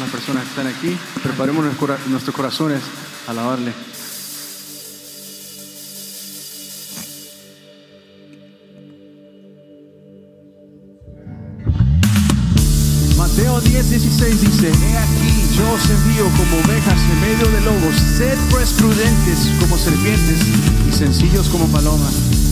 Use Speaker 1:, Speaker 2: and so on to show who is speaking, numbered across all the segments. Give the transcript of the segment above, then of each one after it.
Speaker 1: las personas que están aquí. Preparemos nuestros corazones a alabarle. Mateo 10, 16 dice, He aquí, yo os envío como ovejas en medio de lobos, sed pues prudentes como serpientes y sencillos como palomas.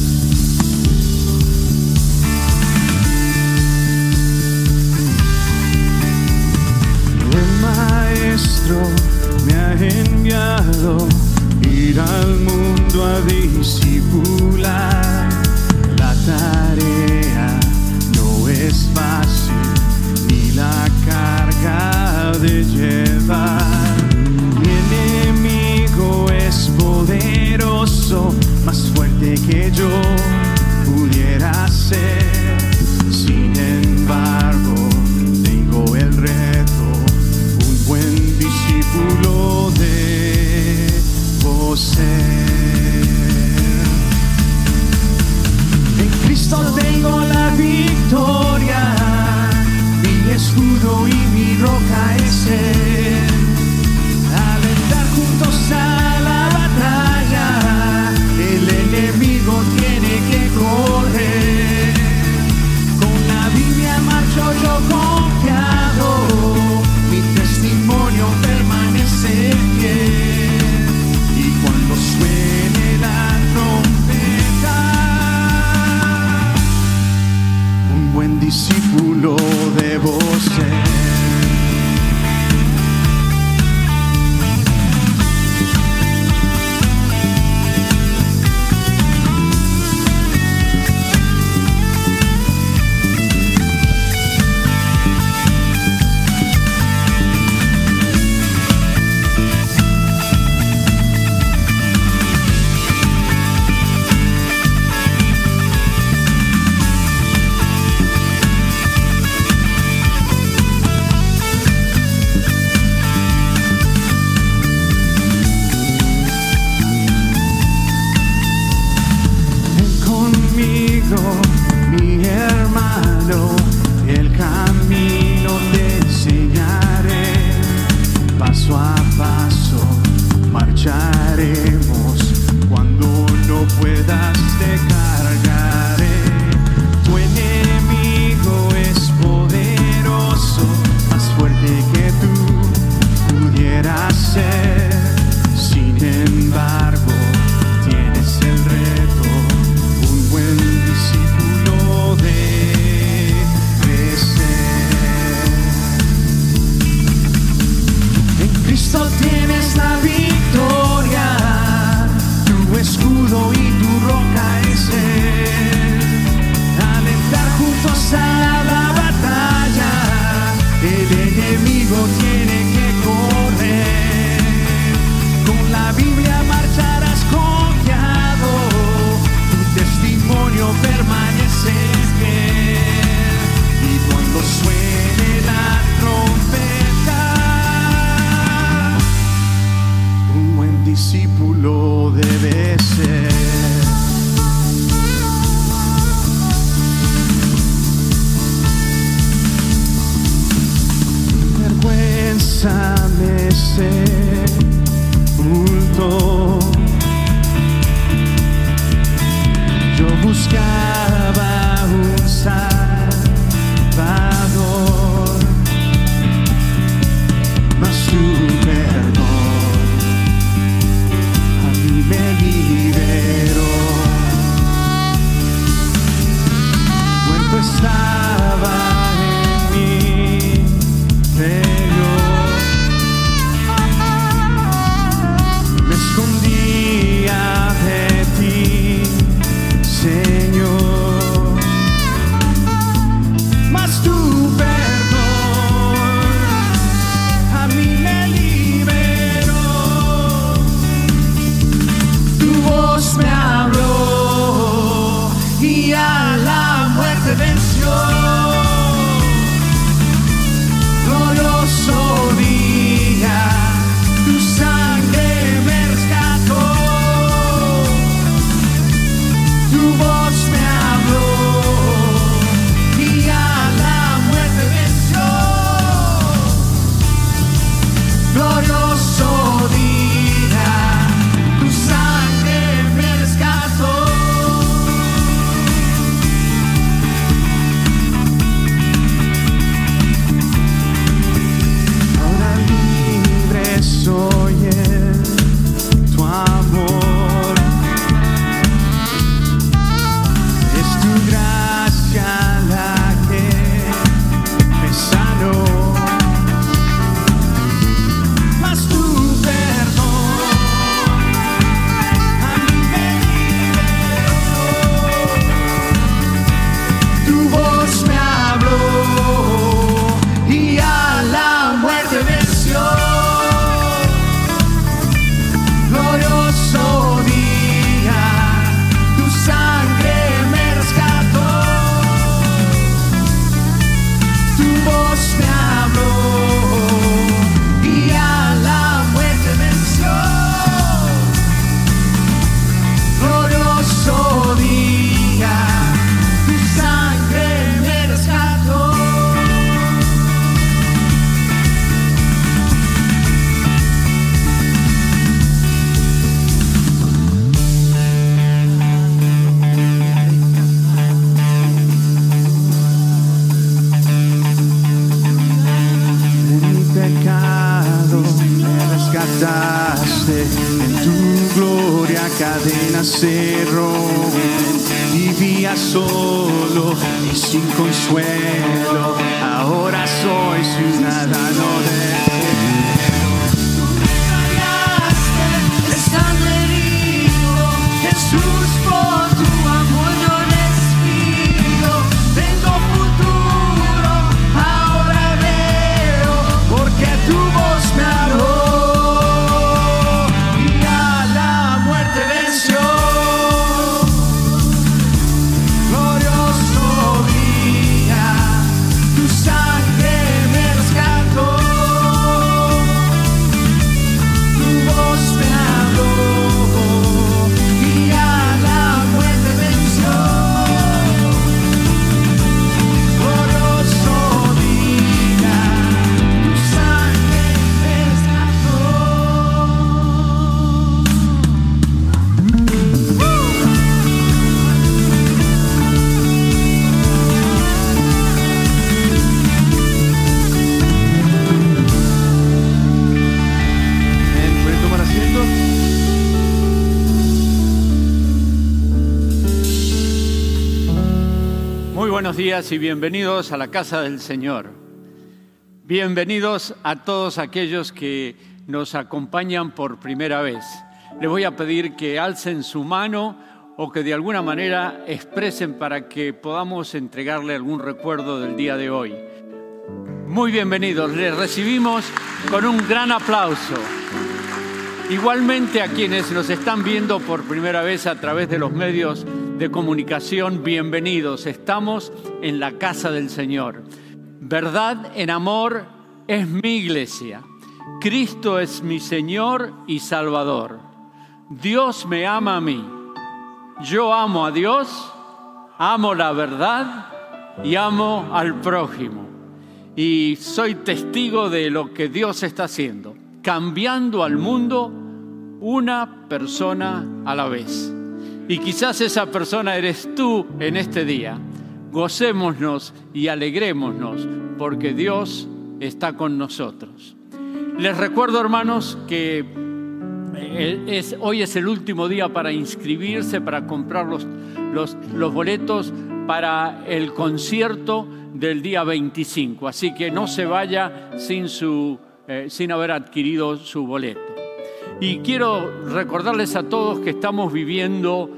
Speaker 1: see
Speaker 2: días y bienvenidos a la casa del Señor. Bienvenidos a todos aquellos que nos acompañan por primera vez. Les voy a pedir que alcen su mano o que de alguna manera expresen para que podamos entregarle algún recuerdo del día de hoy. Muy bienvenidos, les recibimos con un gran aplauso. Igualmente a quienes nos están viendo por primera vez a través de los medios de comunicación, bienvenidos. Estamos en la casa del Señor. Verdad en amor es mi iglesia. Cristo es mi Señor y Salvador. Dios me ama a mí. Yo amo a Dios, amo la verdad y amo al prójimo. Y soy testigo de lo que Dios está haciendo cambiando al mundo una persona a la vez. Y quizás esa persona eres tú en este día. Gocémonos y alegrémonos porque Dios está con nosotros. Les recuerdo, hermanos, que eh, hoy es el último día para inscribirse, para comprar los, boletos para el concierto del día 25. Así que no se vaya sin eh, sin haber adquirido su boleto. Y quiero recordarles a todos que estamos viviendo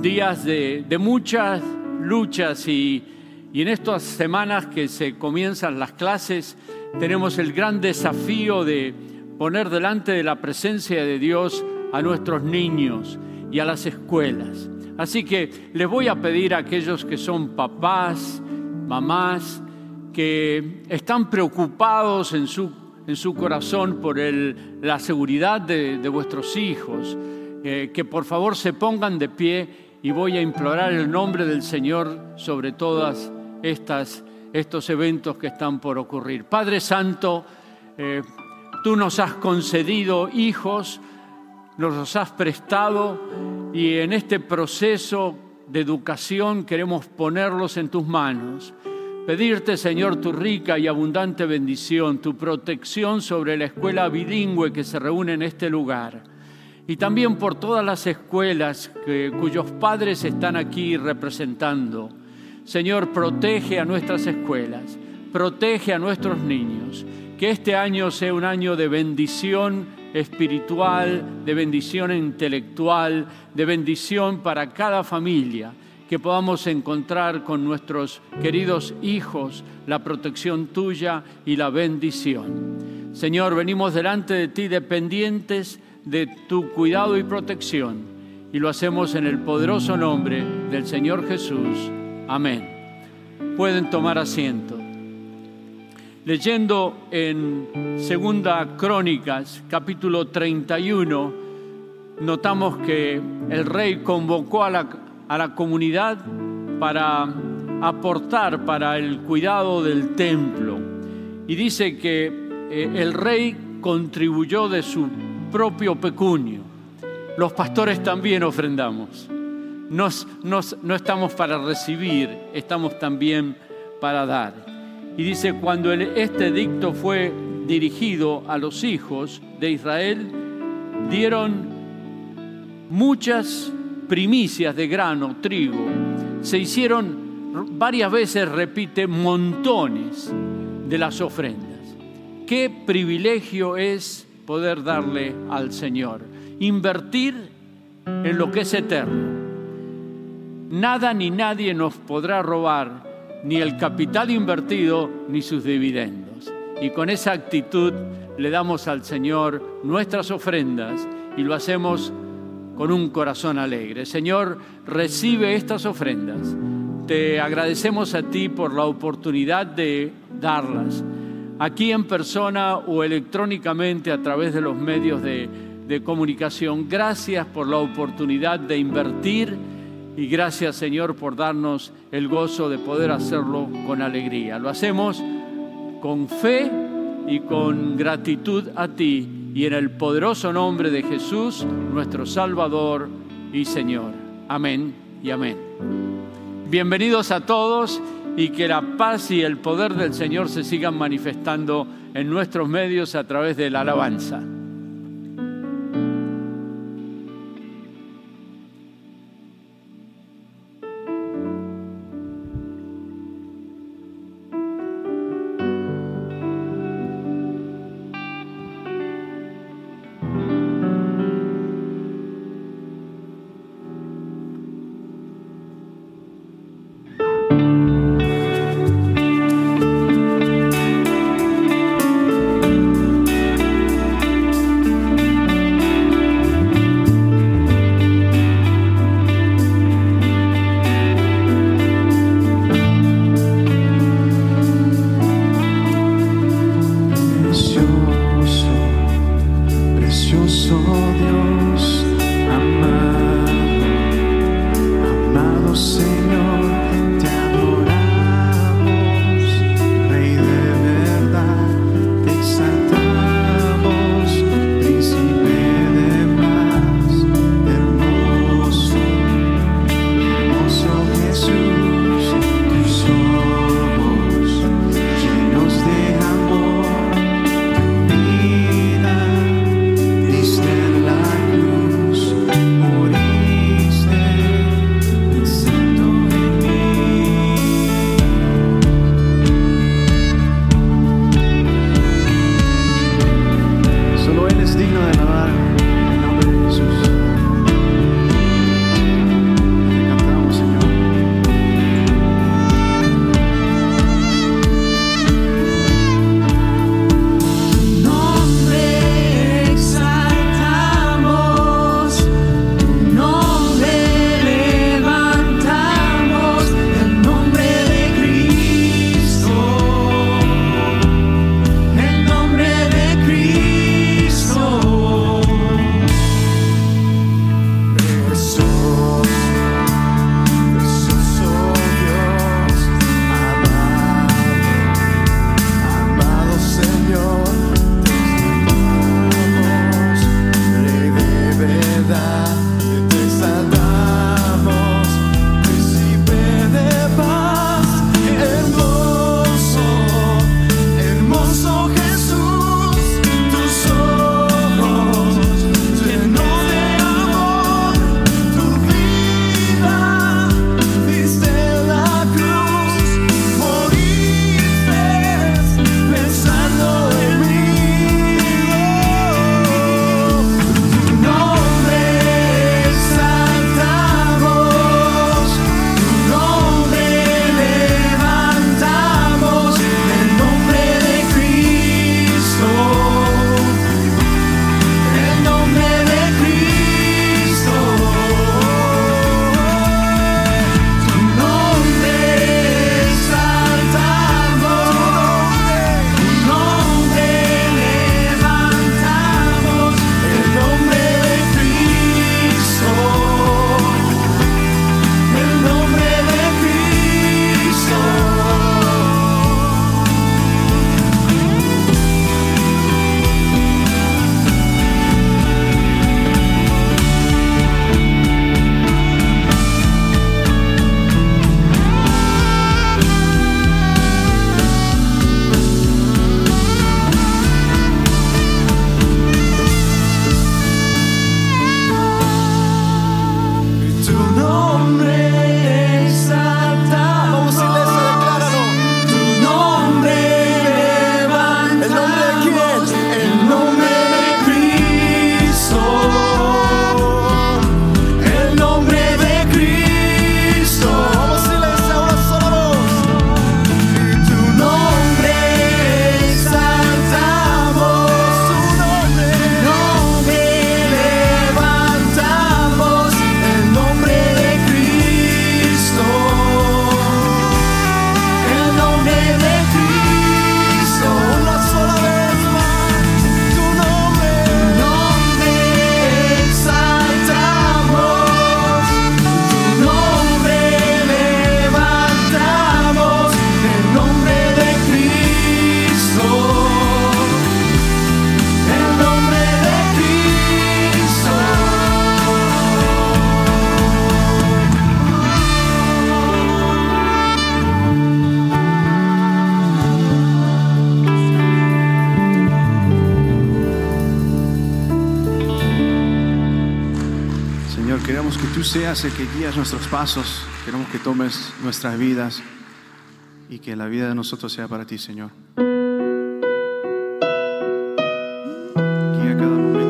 Speaker 2: días de, muchas luchas y, y en estas semanas que se comienzan las clases tenemos el gran desafío de poner delante de la presencia de Dios a nuestros niños y a las escuelas. Así que les voy a pedir a aquellos que son papás, mamás, que están preocupados en su en su corazón por el, la seguridad de, vuestros hijos, eh, que por favor se pongan de pie y voy a implorar el nombre del Señor sobre todas estos eventos que están por ocurrir. Padre Santo, eh, tú nos has concedido hijos, nos los has prestado y en este proceso de educación queremos ponerlos en tus manos. Pedirte, Señor, tu rica y abundante bendición, tu protección sobre la escuela bilingüe que se reúne en este lugar. Y también por todas las escuelas cuyos padres están aquí representando. Señor, protege a nuestras escuelas, protege a nuestros niños. Que este año sea un año de bendición espiritual, de bendición intelectual, de bendición para cada familia que podamos encontrar con nuestros queridos hijos la protección tuya y la bendición. Señor, venimos delante de ti dependientes de tu cuidado y protección y lo hacemos en el poderoso nombre del Señor Jesús. Amén. Pueden tomar asiento. Leyendo en Segunda Crónicas, capítulo 31, notamos que el rey convocó a la a la comunidad para aportar para el cuidado del templo. Y dice que eh, el rey contribuyó de su propio pecunio. Los pastores también ofrendamos. no estamos para recibir, estamos también para dar. Y dice, cuando este dicto fue dirigido a los hijos de Israel, dieron muchas primicias de grano, trigo. Se hicieron varias veces, repite, montones de las ofrendas. Qué privilegio es poder darle al Señor. Invertir en lo que es eterno. Nada ni nadie nos podrá robar ni el capital invertido ni sus dividendos. Y con esa actitud le damos al Señor nuestras ofrendas y lo hacemos con un corazón alegre. Señor, recibe estas ofrendas. Te agradecemos a ti por la oportunidad de darlas aquí en persona o electrónicamente a través de los medios de, comunicación. Gracias por la oportunidad de invertir y gracias Señor por darnos el gozo de poder hacerlo con alegría. Lo hacemos con fe y con gratitud a ti y en el poderoso nombre de Jesús, nuestro Salvador y Señor. Amén y amén. Bienvenidos a todos y que la paz y el poder del Señor se sigan manifestando en nuestros medios a través de la alabanza.
Speaker 3: que guía nuestros pasos. Queremos que tomes nuestras vidas y que la vida de nosotros sea para ti, Señor. Guía cada momento.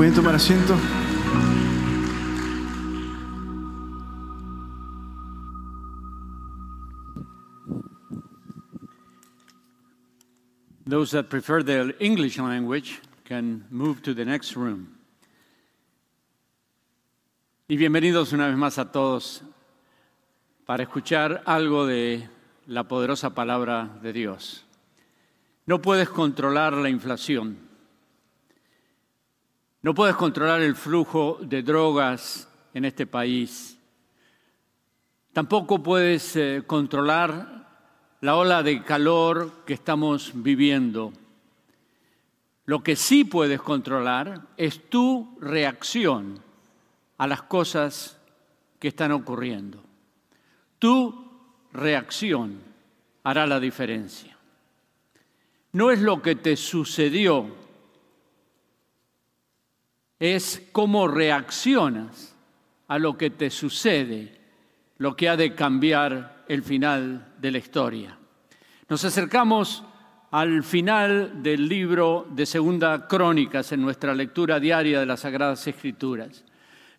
Speaker 3: ¿Pueden tomar asiento?
Speaker 2: Those that prefer the English language can move to the next room. Y bienvenidos una vez más a todos para escuchar algo de la poderosa palabra de Dios. No puedes controlar la inflación no puedes controlar el flujo de drogas en este país. Tampoco puedes eh, controlar la ola de calor que estamos viviendo. Lo que sí puedes controlar es tu reacción a las cosas que están ocurriendo. Tu reacción hará la diferencia. No es lo que te sucedió, es cómo reaccionas a lo que te sucede lo que ha de cambiar el final de la historia. Nos acercamos al final del libro de Segunda Crónicas en nuestra lectura diaria de las Sagradas Escrituras,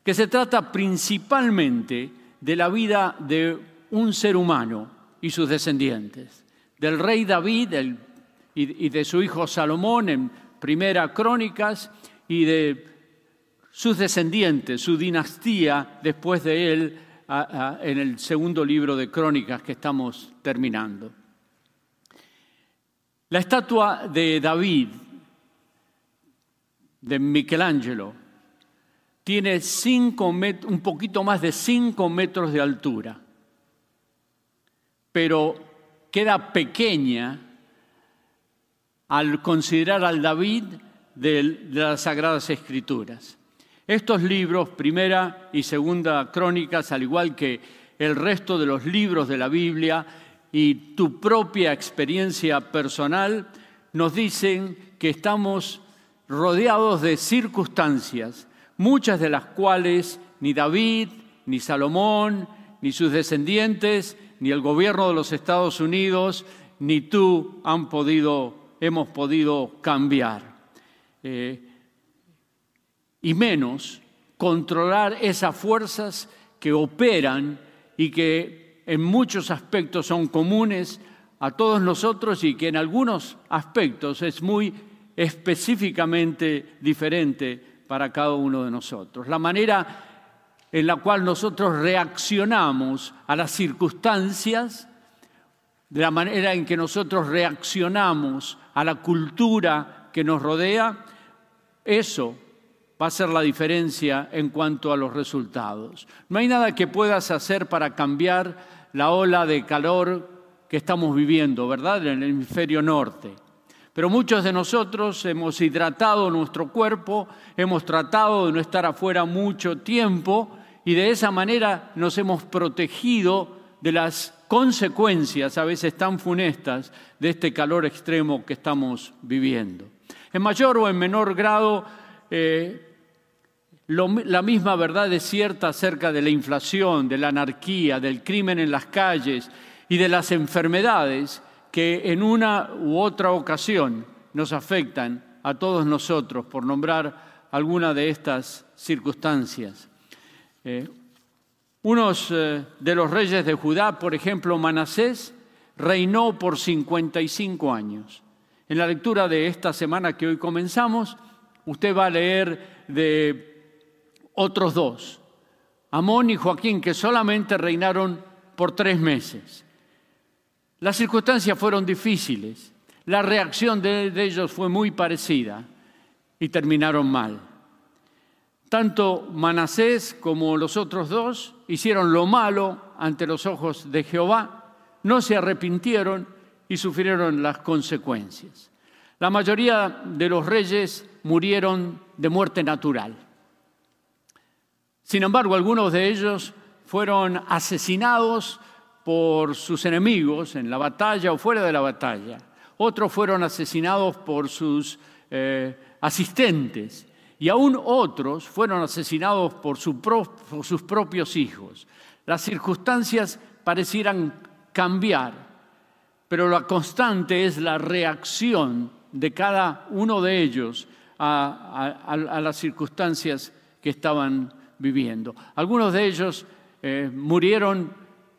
Speaker 2: que se trata principalmente de la vida de un ser humano y sus descendientes, del rey David y de su hijo Salomón en Primera Crónicas y de sus descendientes, su dinastía después de él en el segundo libro de Crónicas que estamos terminando. La estatua de David, de Michelangelo, tiene cinco un poquito más de cinco metros de altura, pero queda pequeña al considerar al David de las Sagradas Escrituras. Estos libros, primera y segunda crónicas, al igual que el resto de los libros de la Biblia y tu propia experiencia personal, nos dicen que estamos rodeados de circunstancias, muchas de las cuales ni David, ni Salomón, ni sus descendientes, ni el gobierno de los Estados Unidos, ni tú hemos podido cambiar. Eh, y menos controlar esas fuerzas que operan y que en muchos aspectos son comunes a todos nosotros y que en algunos aspectos es muy específicamente diferente para cada uno de nosotros. La manera en la cual nosotros reaccionamos a las circunstancias, de la manera en que nosotros reaccionamos a la cultura que nos rodea, eso va a ser la diferencia en cuanto a los resultados. No hay nada que puedas hacer para cambiar la ola de calor que estamos viviendo, ¿verdad? En el hemisferio norte. Pero muchos de nosotros hemos hidratado nuestro cuerpo, hemos tratado de no estar afuera mucho tiempo y de esa manera nos hemos protegido de las consecuencias a veces tan funestas de este calor extremo que estamos viviendo. En mayor o en menor grado, eh, la misma verdad es cierta acerca de la inflación, de la anarquía, del crimen en las calles y de las enfermedades que en una u otra ocasión nos afectan a todos nosotros, por nombrar alguna de estas circunstancias. Eh, unos eh, de los reyes de Judá, por ejemplo, Manasés, reinó por 55 años. En la lectura de esta semana que hoy comenzamos, usted va a leer de otros dos, Amón y Joaquín, que solamente reinaron por tres meses. Las circunstancias fueron difíciles, la reacción de, ellos fue muy parecida y terminaron mal. Tanto Manasés como los otros dos hicieron lo malo ante los ojos de Jehová, no se arrepintieron y sufrieron las consecuencias. La mayoría de los reyes murieron de muerte natural. Sin embargo, algunos de ellos fueron asesinados por sus enemigos en la batalla o fuera de la batalla. Otros fueron asesinados por sus eh, asistentes y aún otros fueron asesinados por, sus propios hijos. Las circunstancias parecieran cambiar, pero la constante es la reacción de cada uno de ellos a, a las circunstancias que estaban viviendo. Algunos de ellos eh, murieron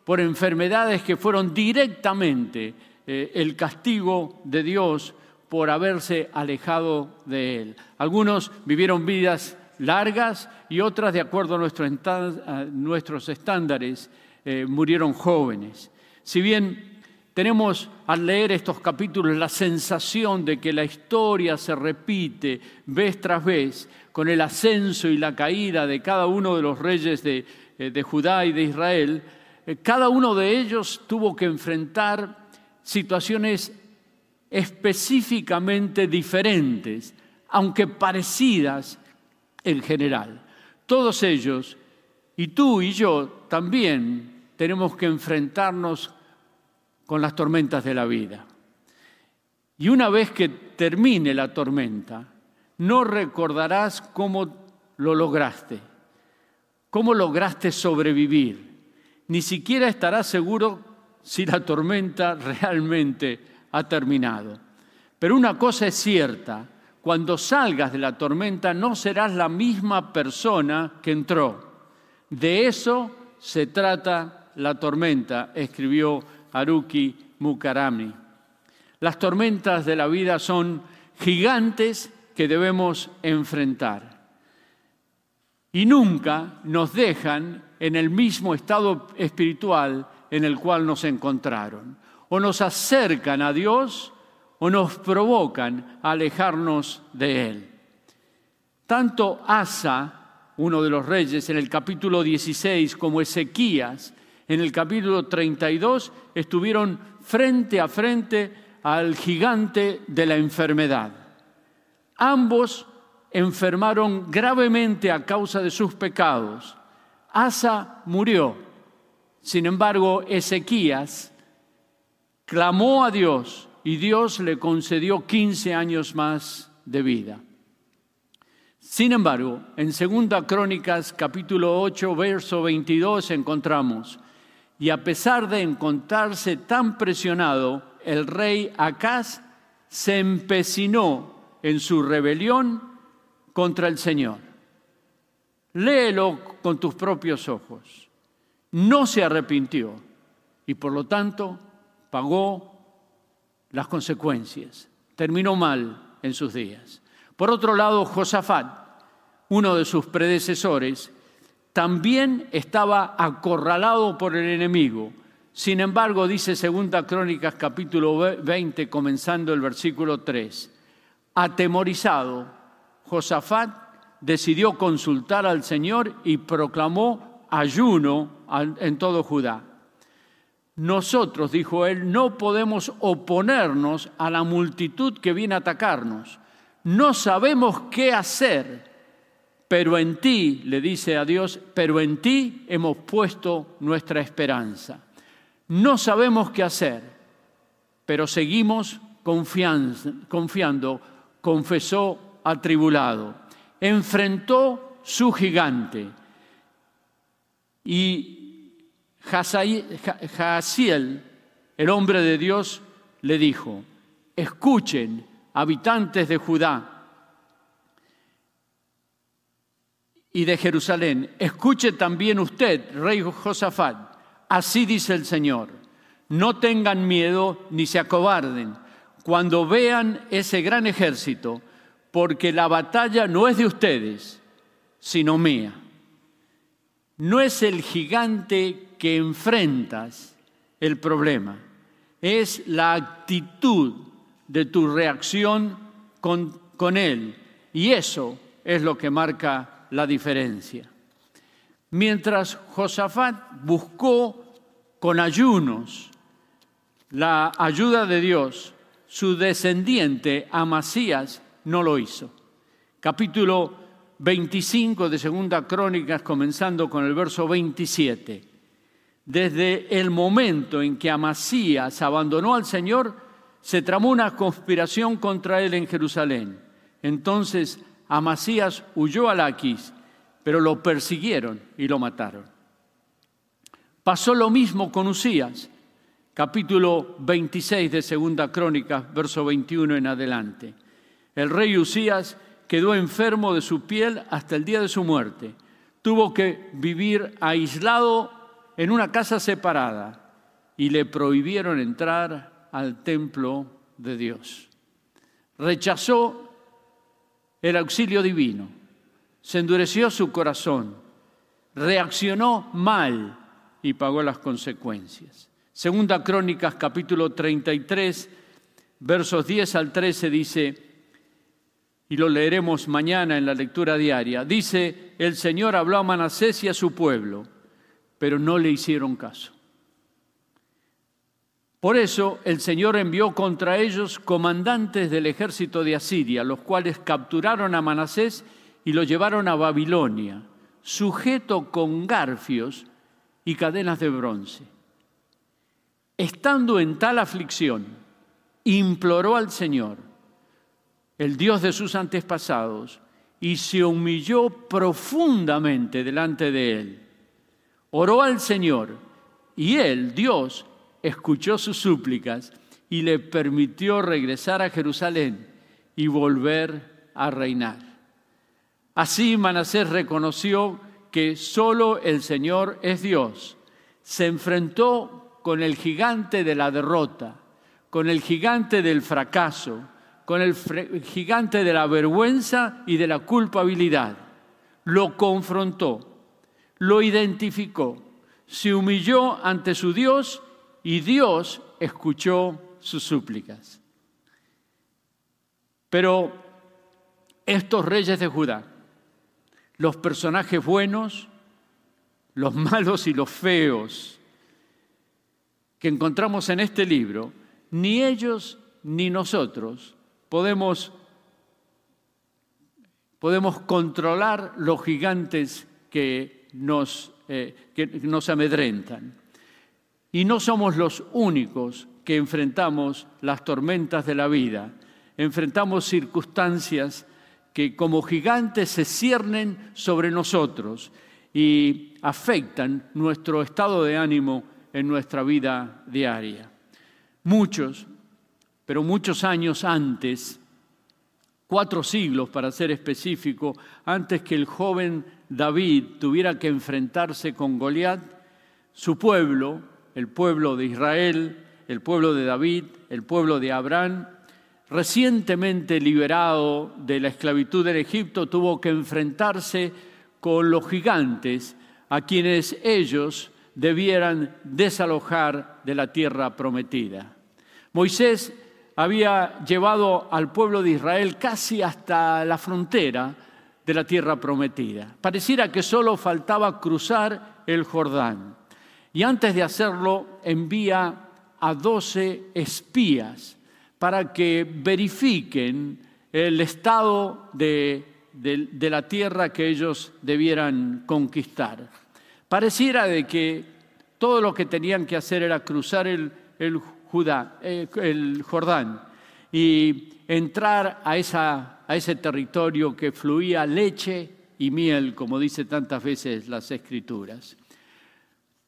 Speaker 2: por enfermedades que fueron directamente eh, el castigo de Dios por haberse alejado de Él. Algunos vivieron vidas largas y otras, de acuerdo a, nuestros estándares, eh, murieron jóvenes. Si bien tenemos al leer estos capítulos la sensación de que la historia se repite vez tras vez con el ascenso y la caída de cada uno de los reyes de, eh, Judá y de Israel, eh, cada uno de ellos tuvo que enfrentar situaciones específicamente diferentes, aunque parecidas en general. Todos ellos, y tú y yo también, tenemos que enfrentarnos con las tormentas de la vida. Y una vez que termine la tormenta, no recordarás cómo lo lograste, cómo lograste sobrevivir. Ni siquiera estarás seguro si la tormenta realmente ha terminado. Pero una cosa es cierta, cuando salgas de la tormenta no serás la misma persona que entró. De eso se trata la tormenta, escribió Haruki Mukarami. Las tormentas de la vida son gigantes que debemos enfrentar. Y nunca nos dejan en el mismo estado espiritual en el cual nos encontraron. O nos acercan a Dios o nos provocan a alejarnos de Él. Tanto Asa, uno de los reyes, en el capítulo 16, como Ezequías, en el capítulo 32 estuvieron frente a frente al gigante de la enfermedad. Ambos enfermaron gravemente a causa de sus pecados. Asa murió. Sin embargo, Ezequías clamó a Dios y Dios le concedió 15 años más de vida. Sin embargo, en 2 Crónicas capítulo 8, verso 22 encontramos, y a pesar de encontrarse tan presionado, el rey Acaz se empecinó en su rebelión contra el Señor. Léelo con tus propios ojos. No se arrepintió y por lo tanto pagó las consecuencias. Terminó mal en sus días. Por otro lado, Josafat, uno de sus predecesores, también estaba acorralado por el enemigo. Sin embargo, dice Segunda Crónicas capítulo 20, comenzando el versículo 3, atemorizado, Josafat decidió consultar al Señor y proclamó ayuno en todo Judá. Nosotros, dijo él, no podemos oponernos a la multitud que viene a atacarnos. No sabemos qué hacer pero en ti, le dice a Dios, pero en ti hemos puesto nuestra esperanza. No sabemos qué hacer, pero seguimos confiando, confesó atribulado, enfrentó su gigante. Y Jaziel, el hombre de Dios, le dijo, escuchen, habitantes de Judá, y de Jerusalén, escuche también usted, rey Josafat, así dice el Señor, no tengan miedo ni se acobarden cuando vean ese gran ejército, porque la batalla no es de ustedes, sino mía. No es el gigante que enfrentas el problema, es la actitud de tu reacción con, con él. Y eso es lo que marca la diferencia. Mientras Josafat buscó con ayunos la ayuda de Dios, su descendiente Amasías no lo hizo. Capítulo 25 de Segunda Crónicas, comenzando con el verso 27. Desde el momento en que Amasías abandonó al Señor, se tramó una conspiración contra él en Jerusalén. Entonces Amasías huyó a Laquis, pero lo persiguieron y lo mataron. Pasó lo mismo con Usías, capítulo 26 de Segunda Crónica, verso 21 en adelante. El rey Usías quedó enfermo de su piel hasta el día de su muerte. Tuvo que vivir aislado en una casa separada y le prohibieron entrar al templo de Dios. Rechazó el auxilio divino. se endureció su corazón, reaccionó mal y pagó las consecuencias. Segunda Crónicas capítulo 33, versos 10 al 13 dice, y lo leeremos mañana en la lectura diaria, dice, el Señor habló a Manasés y a su pueblo, pero no le hicieron caso. Por eso el Señor envió contra ellos comandantes del ejército de Asiria, los cuales capturaron a Manasés y lo llevaron a Babilonia, sujeto con garfios y cadenas de bronce. Estando en tal aflicción, imploró al Señor, el Dios de sus antepasados, y se humilló profundamente delante de él. Oró al Señor y él, Dios, escuchó sus súplicas y le permitió regresar a Jerusalén y volver a reinar. Así Manasés reconoció que solo el Señor es Dios. Se enfrentó con el gigante de la derrota, con el gigante del fracaso, con el gigante de la vergüenza y de la culpabilidad. Lo confrontó, lo identificó, se humilló ante su Dios y Dios escuchó sus súplicas. Pero estos reyes de Judá, los personajes buenos, los malos y los feos que encontramos en este libro, ni ellos ni nosotros podemos, podemos controlar los gigantes que nos, eh, que nos amedrentan. Y no somos los únicos que enfrentamos las tormentas de la vida. Enfrentamos circunstancias que como gigantes se ciernen sobre nosotros y afectan nuestro estado de ánimo en nuestra vida diaria. Muchos, pero muchos años antes, cuatro siglos para ser específico, antes que el joven David tuviera que enfrentarse con Goliat, su pueblo, el pueblo de Israel, el pueblo de David, el pueblo de Abraham, recientemente liberado de la esclavitud en Egipto, tuvo que enfrentarse con los gigantes a quienes ellos debieran desalojar de la tierra prometida. Moisés había llevado al pueblo de Israel casi hasta la frontera de la tierra prometida. Pareciera que solo faltaba cruzar el Jordán. Y antes de hacerlo, envía a doce espías para que verifiquen el estado de, la tierra que ellos debieran conquistar. Pareciera de que todo lo que tenían que hacer era cruzar el, Judá, eh, el Jordán y entrar a, esa, a ese territorio que fluía leche y miel, como dice tantas veces las escrituras.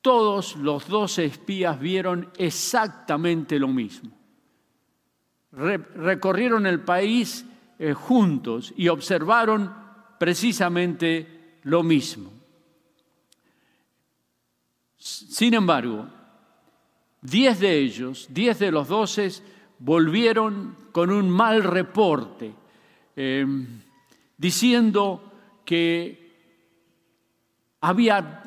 Speaker 2: Todos los doce espías vieron exactamente lo mismo. recorrieron el país eh, juntos y observaron precisamente lo mismo. Sin embargo, diez de ellos, diez de los doce, volvieron con un mal reporte, em, diciendo que había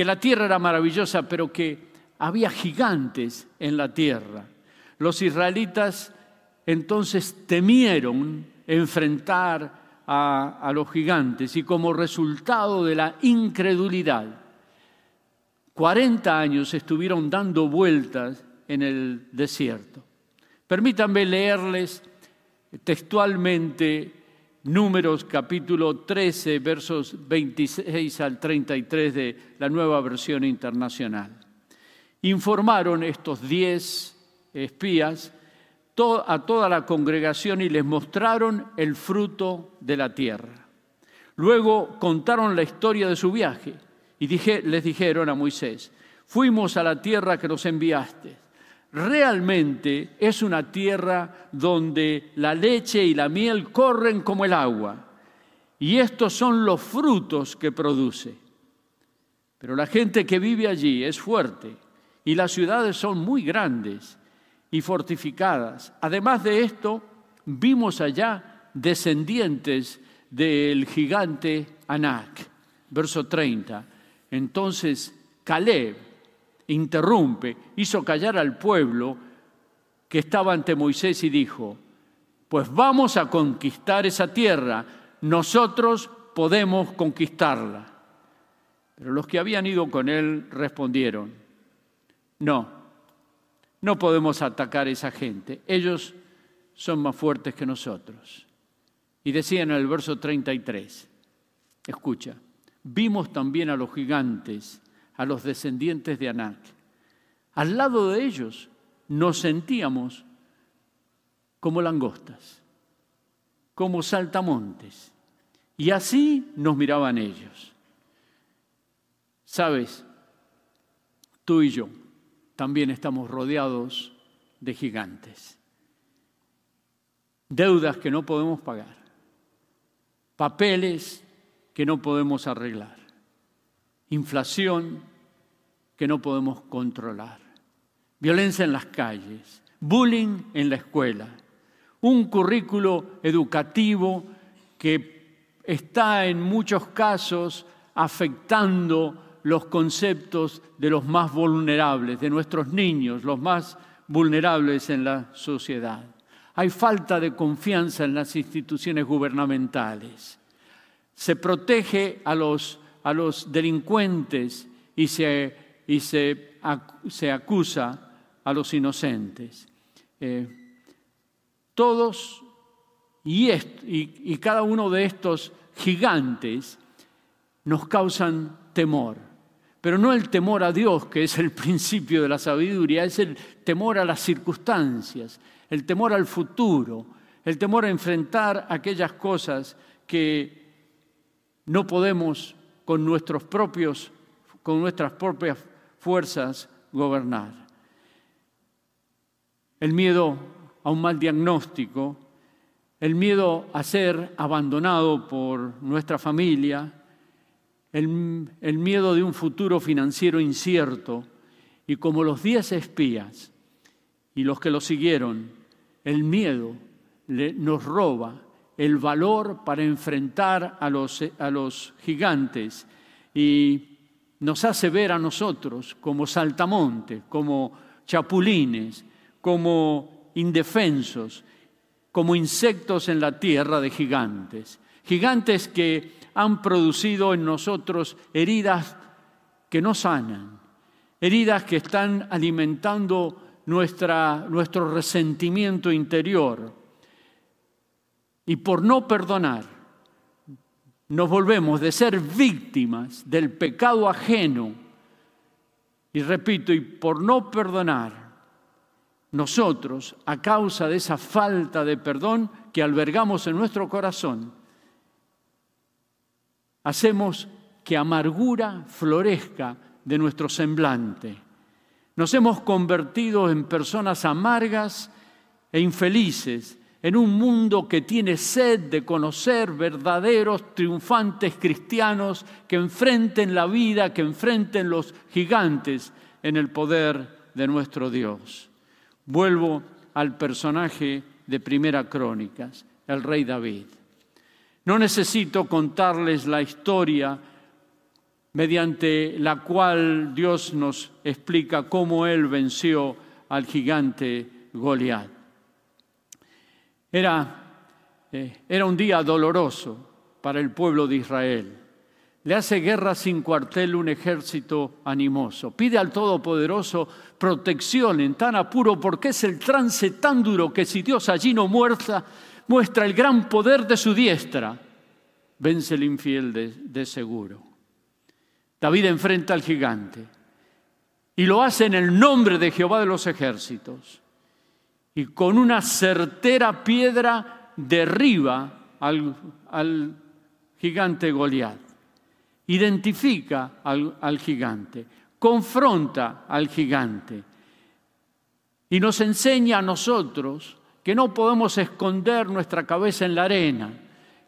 Speaker 2: que la tierra era maravillosa, pero que había gigantes en la tierra. Los israelitas entonces temieron enfrentar a, a, los gigantes y como resultado de la incredulidad, 40 años estuvieron dando vueltas en el desierto. Permítanme leerles textualmente Números capítulo 13, versos 26 al 33 de la nueva versión internacional. Informaron estos diez espías a toda la congregación y les mostraron el fruto de la tierra. Luego contaron la historia de su viaje y les dijeron a Moisés, fuimos a la tierra que nos enviaste realmente es una tierra donde la leche y la miel corren como el agua. Y estos son los frutos que produce. Pero la gente que vive allí es fuerte y las ciudades son muy grandes y fortificadas. Además de esto, vimos allá descendientes del gigante Anak. Verso 30. Entonces Caleb interrumpe, hizo callar al pueblo que estaba ante Moisés y dijo, pues vamos a conquistar esa tierra, nosotros podemos conquistarla. Pero los que habían ido con él respondieron, no, no podemos atacar a esa gente, ellos son más fuertes que nosotros. Y decían en el verso 33, escucha, vimos también a los gigantes, a los descendientes de Anak. Al lado de ellos nos sentíamos como langostas, como saltamontes. Y así nos miraban ellos. Sabes, tú y yo también estamos rodeados de gigantes. Deudas que no podemos pagar. Papeles que no podemos arreglar. Inflación que no podemos controlar violencia en las calles, bullying en la escuela, un currículo educativo que está en muchos casos afectando los conceptos de los más vulnerables, de nuestros niños, los más vulnerables en la sociedad. Hay falta de confianza en las instituciones gubernamentales. Se protege a los, a los delincuentes y se, y se, se acusa a los inocentes. Eh, todos y, y cada uno de estos gigantes nos causan temor, pero no el temor a Dios, que es el principio de la sabiduría, es el temor a las circunstancias, el temor al futuro, el temor a enfrentar aquellas cosas que no podemos con nuestros propios con nuestras propias fuerzas gobernar. El miedo a un mal diagnóstico, el miedo a ser abandonado por nuestra familia, el, miedo de un futuro financiero incierto. Y como los diez espías y los que lo siguieron, el miedo nos roba el valor para enfrentar a los, a los gigantes y nos hace ver a nosotros como saltamontes, como chapulines, como indefensos, como insectos en la tierra de gigantes. Gigantes que han producido en nosotros heridas que no sanan, heridas que están alimentando nuestra, nuestro resentimiento interior. Y por no perdonar, nos volvemos de ser víctimas del pecado ajeno. Y repito, y por no perdonar, nosotros, a causa de esa falta de perdón que albergamos en nuestro corazón, hacemos que amargura florezca de nuestro semblante. Nos hemos convertido en personas amargas e infelices en un mundo que tiene sed de conocer verdaderos triunfantes cristianos que enfrenten la vida, que enfrenten los gigantes en el poder de nuestro Dios. Vuelvo al personaje de Primera Crónicas, el rey David. No necesito contarles la historia mediante la cual Dios nos explica cómo él venció al gigante Goliat. Era, eh, era un día doloroso para el pueblo de Israel. Le hace guerra sin cuartel un ejército animoso. Pide al Todopoderoso protección en tan apuro porque es el trance tan duro que si Dios allí no muerta, muestra el gran poder de su diestra, vence el infiel de seguro. David enfrenta al gigante y lo hace en el nombre de Jehová de los ejércitos. Y con una certera piedra derriba al, gigante Goliat. Identifica al, gigante, confronta al gigante y nos enseña a nosotros que no podemos esconder nuestra cabeza en la arena,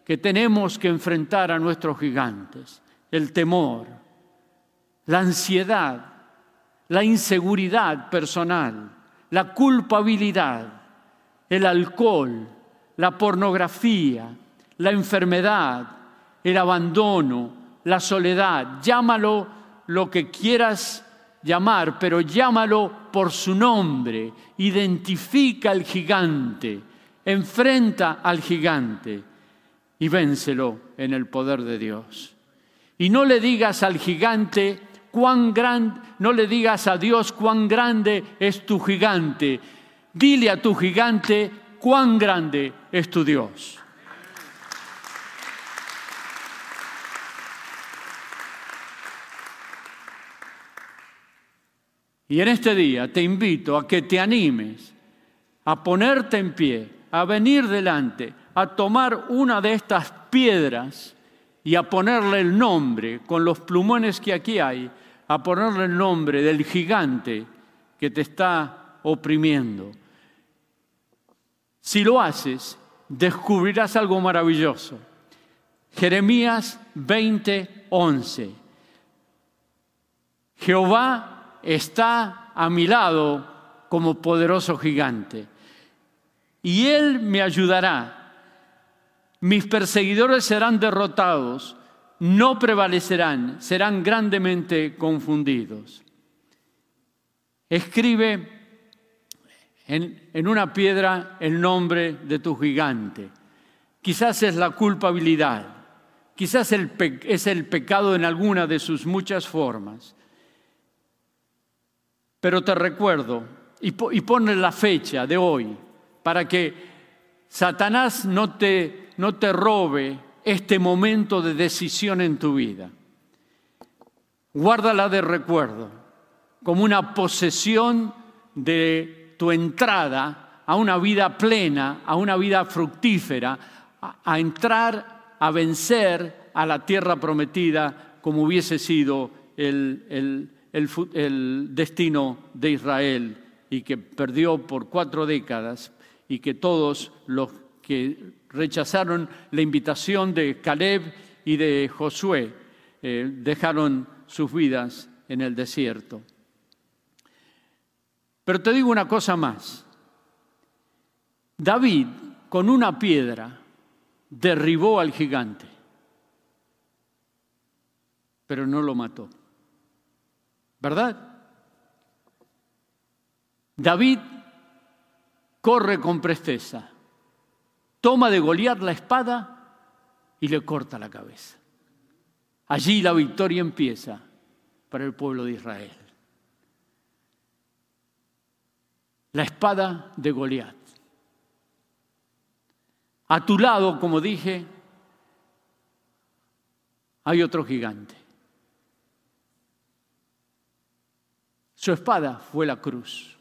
Speaker 2: que tenemos que enfrentar a nuestros gigantes, el temor, la ansiedad, la inseguridad personal, la culpabilidad, el alcohol, la pornografía, la enfermedad, el abandono, la soledad. Llámalo lo que quieras llamar, pero llámalo por su nombre. Identifica al gigante, enfrenta al gigante y vénselo en el poder de Dios. Y no le digas al gigante cuán grande, no le digas a Dios cuán grande es tu gigante. Dile a tu gigante cuán grande es tu Dios. Y en este día te invito a que te animes a ponerte en pie, a venir delante, a tomar una de estas piedras y a ponerle el nombre, con los plumones que aquí hay, a ponerle el nombre del gigante que te está oprimiendo. Si lo haces, descubrirás algo maravilloso. Jeremías 20:11. Jehová está a mi lado como poderoso gigante. Y Él me ayudará. Mis perseguidores serán derrotados, no prevalecerán, serán grandemente confundidos. Escribe en, una piedra el nombre de tu gigante. Quizás es la culpabilidad, quizás es el pecado en alguna de sus muchas formas. Pero te recuerdo, y, ponle la fecha de hoy, para que Satanás no te, no te robe este momento de decisión en tu vida. Guárdala de recuerdo, como una posesión de tu entrada a una vida plena, a una vida fructífera, a, entrar, a vencer a la tierra prometida como hubiese sido el destino de Israel y que perdió por cuatro décadas y que todos los que rechazaron la invitación de Caleb y de Josué eh, dejaron sus vidas en el desierto. Pero te digo una cosa más. David con una piedra derribó al gigante, pero no lo mató. ¿verdad? David corre con presteza, toma de Goliat la espada y le corta la cabeza. Allí la victoria empieza para el pueblo de Israel. La espada de Goliat. A tu lado, como dije, hay otro gigante. Su espada fue la cruz,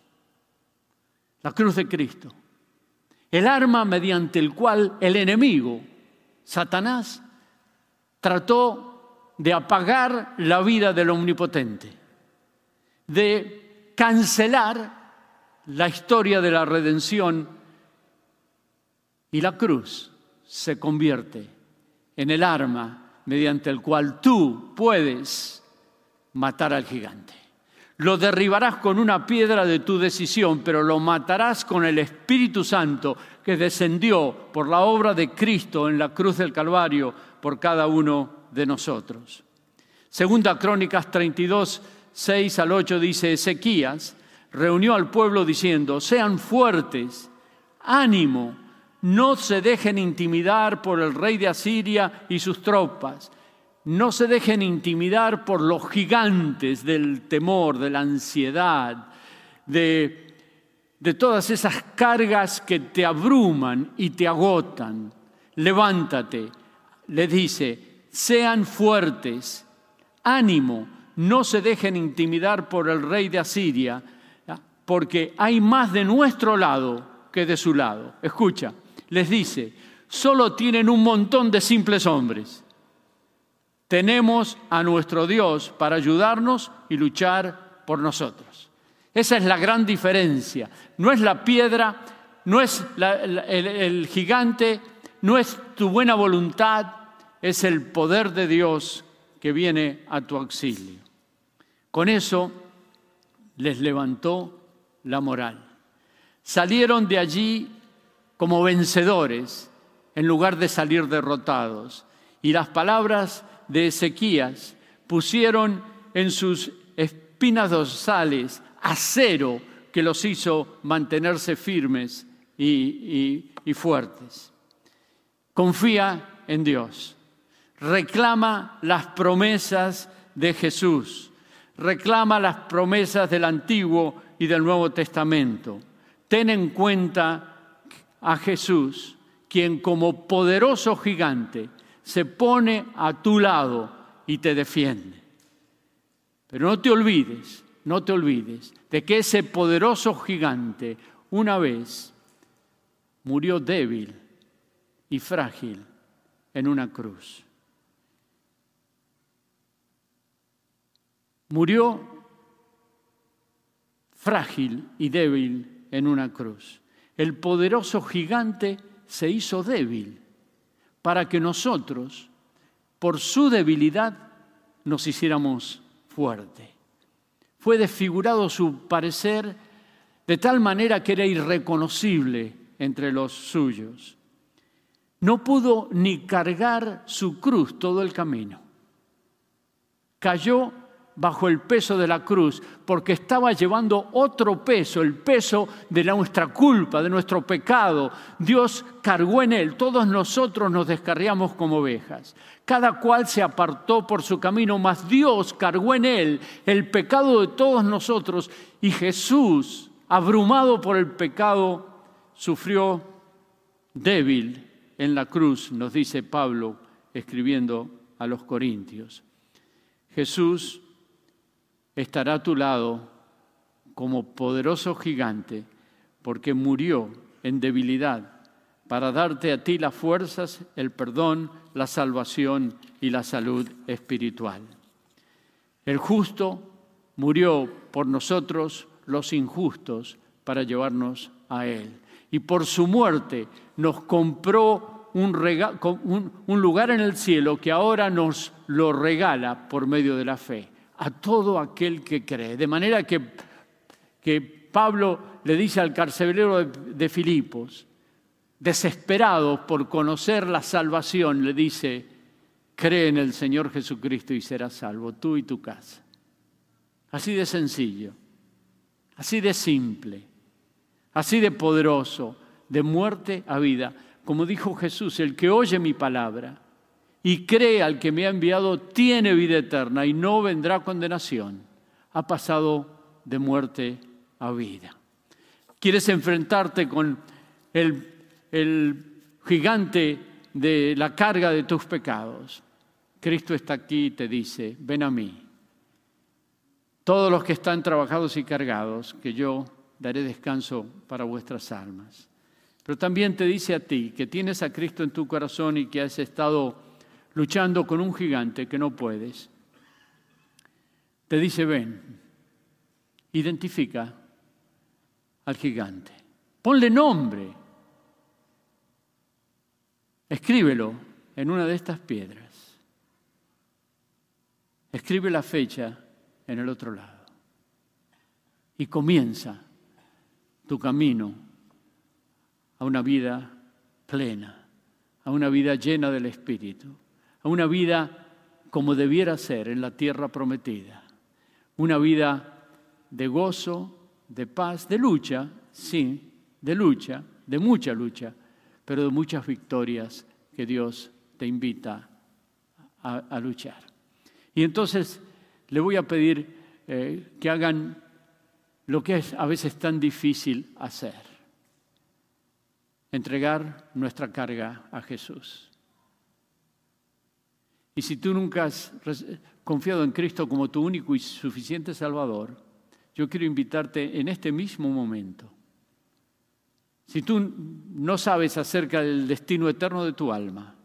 Speaker 2: la cruz de Cristo, el arma mediante el cual el enemigo, Satanás, trató de apagar la vida del omnipotente, de cancelar la historia de la redención y la cruz se convierte en el arma mediante el cual tú puedes matar al gigante. Lo derribarás con una piedra de tu decisión, pero lo matarás con el Espíritu Santo que descendió por la obra de Cristo en la cruz del Calvario por cada uno de nosotros. Segunda Crónicas 32, 6 al 8 dice, Ezequías reunió al pueblo diciendo, sean fuertes, ánimo, no se dejen intimidar por el rey de Asiria y sus tropas no se dejen intimidar por los gigantes del temor, de la ansiedad, de, todas esas cargas que te abruman y te agotan. Levántate, le dice, sean fuertes, ánimo, no se dejen intimidar por el rey de Asiria, porque hay más de nuestro lado que de su lado. Escucha, les dice, solo tienen un montón de simples hombres tenemos a nuestro Dios para ayudarnos y luchar por nosotros. Esa es la gran diferencia. No es la piedra, no es el, el gigante, no es tu buena voluntad, es el poder de Dios que viene a tu auxilio. Con eso les levantó la moral. Salieron de allí como vencedores en lugar de salir derrotados. Y las palabras de Ezequías pusieron en sus espinas dorsales acero que los hizo mantenerse firmes y, y fuertes. Confía en Dios. Reclama las promesas de Jesús. Reclama las promesas del Antiguo y del Nuevo Testamento. Ten en cuenta a Jesús, quien como poderoso gigante se pone a tu lado y te defiende. Pero no te olvides, no te olvides de que ese poderoso gigante una vez murió débil y frágil en una cruz. Murió frágil y débil en una cruz. El poderoso gigante se hizo débil para que nosotros, por su debilidad, nos hiciéramos fuerte. Fue desfigurado su parecer de tal manera que era irreconocible entre los suyos. No pudo ni cargar su cruz todo el camino. Cayó bajo el peso de la cruz, porque estaba llevando otro peso, el peso de nuestra culpa, de nuestro pecado. Dios cargó en él, todos nosotros nos descarriamos como ovejas. Cada cual se apartó por su camino, mas Dios cargó en él el pecado de todos nosotros y Jesús, abrumado por el pecado, sufrió débil en la cruz, nos dice Pablo escribiendo a los Corintios. Jesús estará a tu lado como poderoso gigante, porque murió en debilidad para darte a ti las fuerzas, el perdón, la salvación y la salud espiritual. El justo murió por nosotros, los injustos, para llevarnos a Él. Y por su muerte nos compró un, lugar en el cielo que ahora nos lo regala por medio de la fe a todo aquel que cree. De manera que, que Pablo le dice al carcelero de, de Filipos, desesperado por conocer la salvación, le dice, cree en el Señor Jesucristo y serás salvo, tú y tu casa. Así de sencillo, así de simple, así de poderoso, de muerte a vida. Como dijo Jesús, el que oye mi palabra y cree al que me ha enviado, tiene vida eterna y no vendrá condenación. Ha pasado de muerte a vida. ¿Quieres enfrentarte con el, el gigante de la carga de tus pecados? Cristo está aquí y te dice, ven a mí. Todos los que están trabajados y cargados, que yo daré descanso para vuestras almas. Pero también te dice a ti que tienes a Cristo en tu corazón y que has estado luchando con un gigante que no puedes, te dice, ven, identifica al gigante, ponle nombre, escríbelo en una de estas piedras, escribe la fecha en el otro lado. Y comienza tu camino a una vida plena, a una vida llena del Espíritu a una vida como debiera ser en la tierra prometida. Una vida de gozo, de paz, de lucha, sí, de lucha, de mucha lucha, pero de muchas victorias que Dios te invita a, luchar. Y entonces le voy a pedir eh, que hagan lo que es a veces tan difícil hacer, entregar nuestra carga a Jesús. Y si tú nunca has confiado en Cristo como tu único y suficiente Salvador, yo quiero invitarte en este mismo momento. Si tú no sabes acerca del destino eterno de tu alma,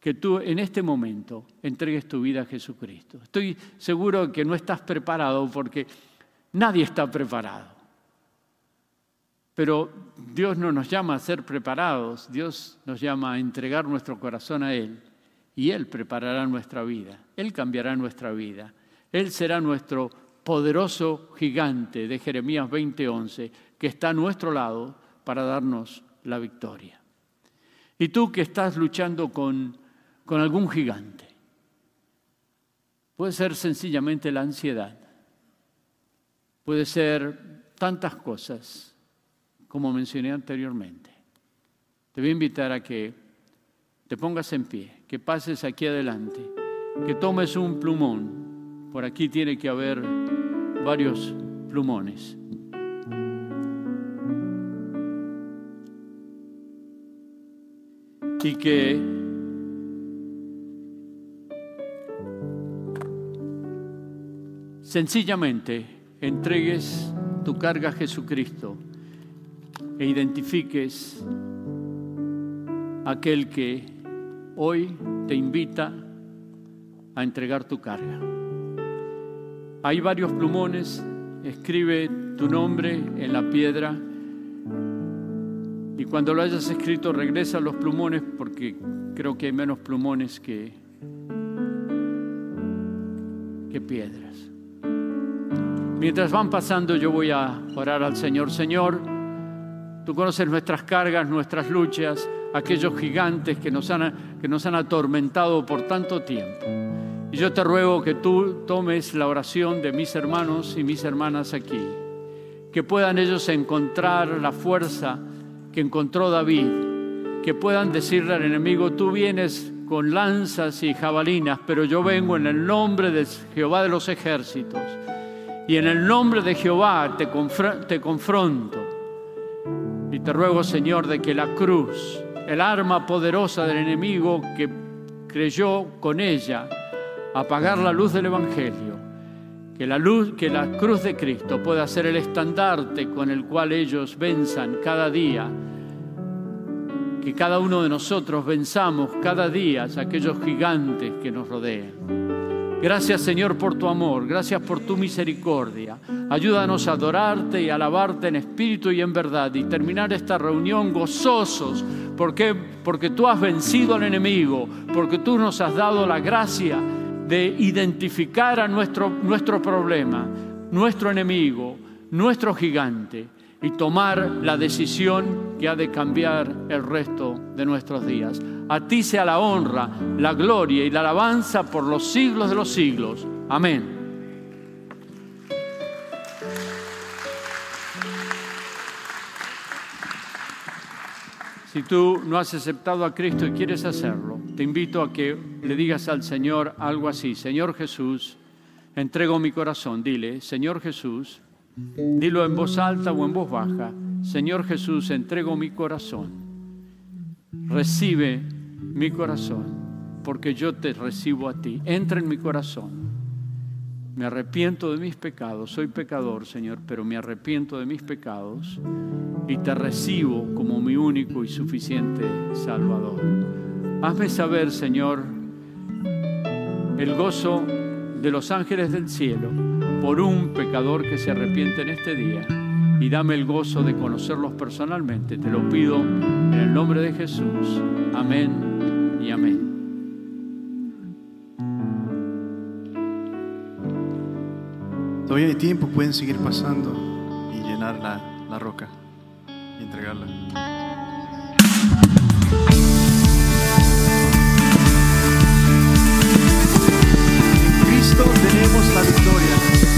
Speaker 2: que tú en este momento entregues tu vida a Jesucristo. Estoy seguro que no estás preparado porque nadie está preparado. Pero Dios no nos llama a ser preparados, Dios nos llama a entregar nuestro corazón a Él y Él preparará nuestra vida, Él cambiará nuestra vida, Él será nuestro poderoso gigante de Jeremías 20:11, que está a nuestro lado para darnos la victoria. Y tú que estás luchando con, con algún gigante, puede ser sencillamente la ansiedad, puede ser tantas cosas como mencioné anteriormente. Te voy a invitar a que te pongas en pie, que pases aquí adelante, que tomes un plumón. Por aquí tiene que haber varios plumones. Y que sencillamente entregues tu carga a Jesucristo e identifiques aquel que hoy te invita a entregar tu carga. Hay varios plumones, escribe tu nombre en la piedra y cuando lo hayas escrito regresa a los plumones porque creo que hay menos plumones que, que piedras. Mientras van pasando yo voy a orar al Señor. Señor, tú conoces nuestras cargas, nuestras luchas, aquellos gigantes que nos han, que nos han atormentado por tanto tiempo. Y yo te ruego que tú tomes la oración de mis hermanos y mis hermanas aquí, que puedan ellos encontrar la fuerza que encontró David, que puedan decirle al enemigo, tú vienes con lanzas y jabalinas, pero yo vengo en el nombre de Jehová de los ejércitos y en el nombre de Jehová te, te confronto. Y te ruego, Señor, de que la cruz, el arma poderosa del enemigo que creyó con ella apagar la luz del Evangelio, que la, luz, que la cruz de Cristo pueda ser el estandarte con el cual ellos venzan cada día, que cada uno de nosotros venzamos cada día a aquellos gigantes que nos rodean. Gracias Señor por tu amor, gracias por tu misericordia. Ayúdanos a adorarte y alabarte en espíritu y en verdad y terminar esta reunión gozosos. Porque tú has vencido al enemigo, porque tú nos has dado la gracia de identificar a nuestro, nuestro problema, nuestro enemigo, nuestro gigante y tomar la decisión que ha de cambiar el resto de nuestros días. A ti sea la honra, la gloria y la alabanza por los siglos de los siglos. Amén. Si tú no has aceptado a Cristo y quieres hacerlo, te invito a que le digas al Señor algo así, Señor Jesús, entrego mi corazón, dile, Señor Jesús, Dilo en voz alta o en voz baja. Señor Jesús, entrego mi corazón. Recibe mi corazón, porque yo te recibo a ti. Entra en mi corazón. Me arrepiento de mis pecados. Soy pecador, Señor, pero me arrepiento de mis pecados y te recibo como mi único y suficiente Salvador. Hazme saber, Señor, el gozo de los ángeles del cielo por un pecador que se arrepiente en este día y dame el gozo de conocerlos personalmente. Te lo pido en el nombre de Jesús. Amén y amén.
Speaker 1: Todavía hay tiempo, pueden seguir pasando y llenar la, la roca y entregarla. En Cristo tenemos la victoria.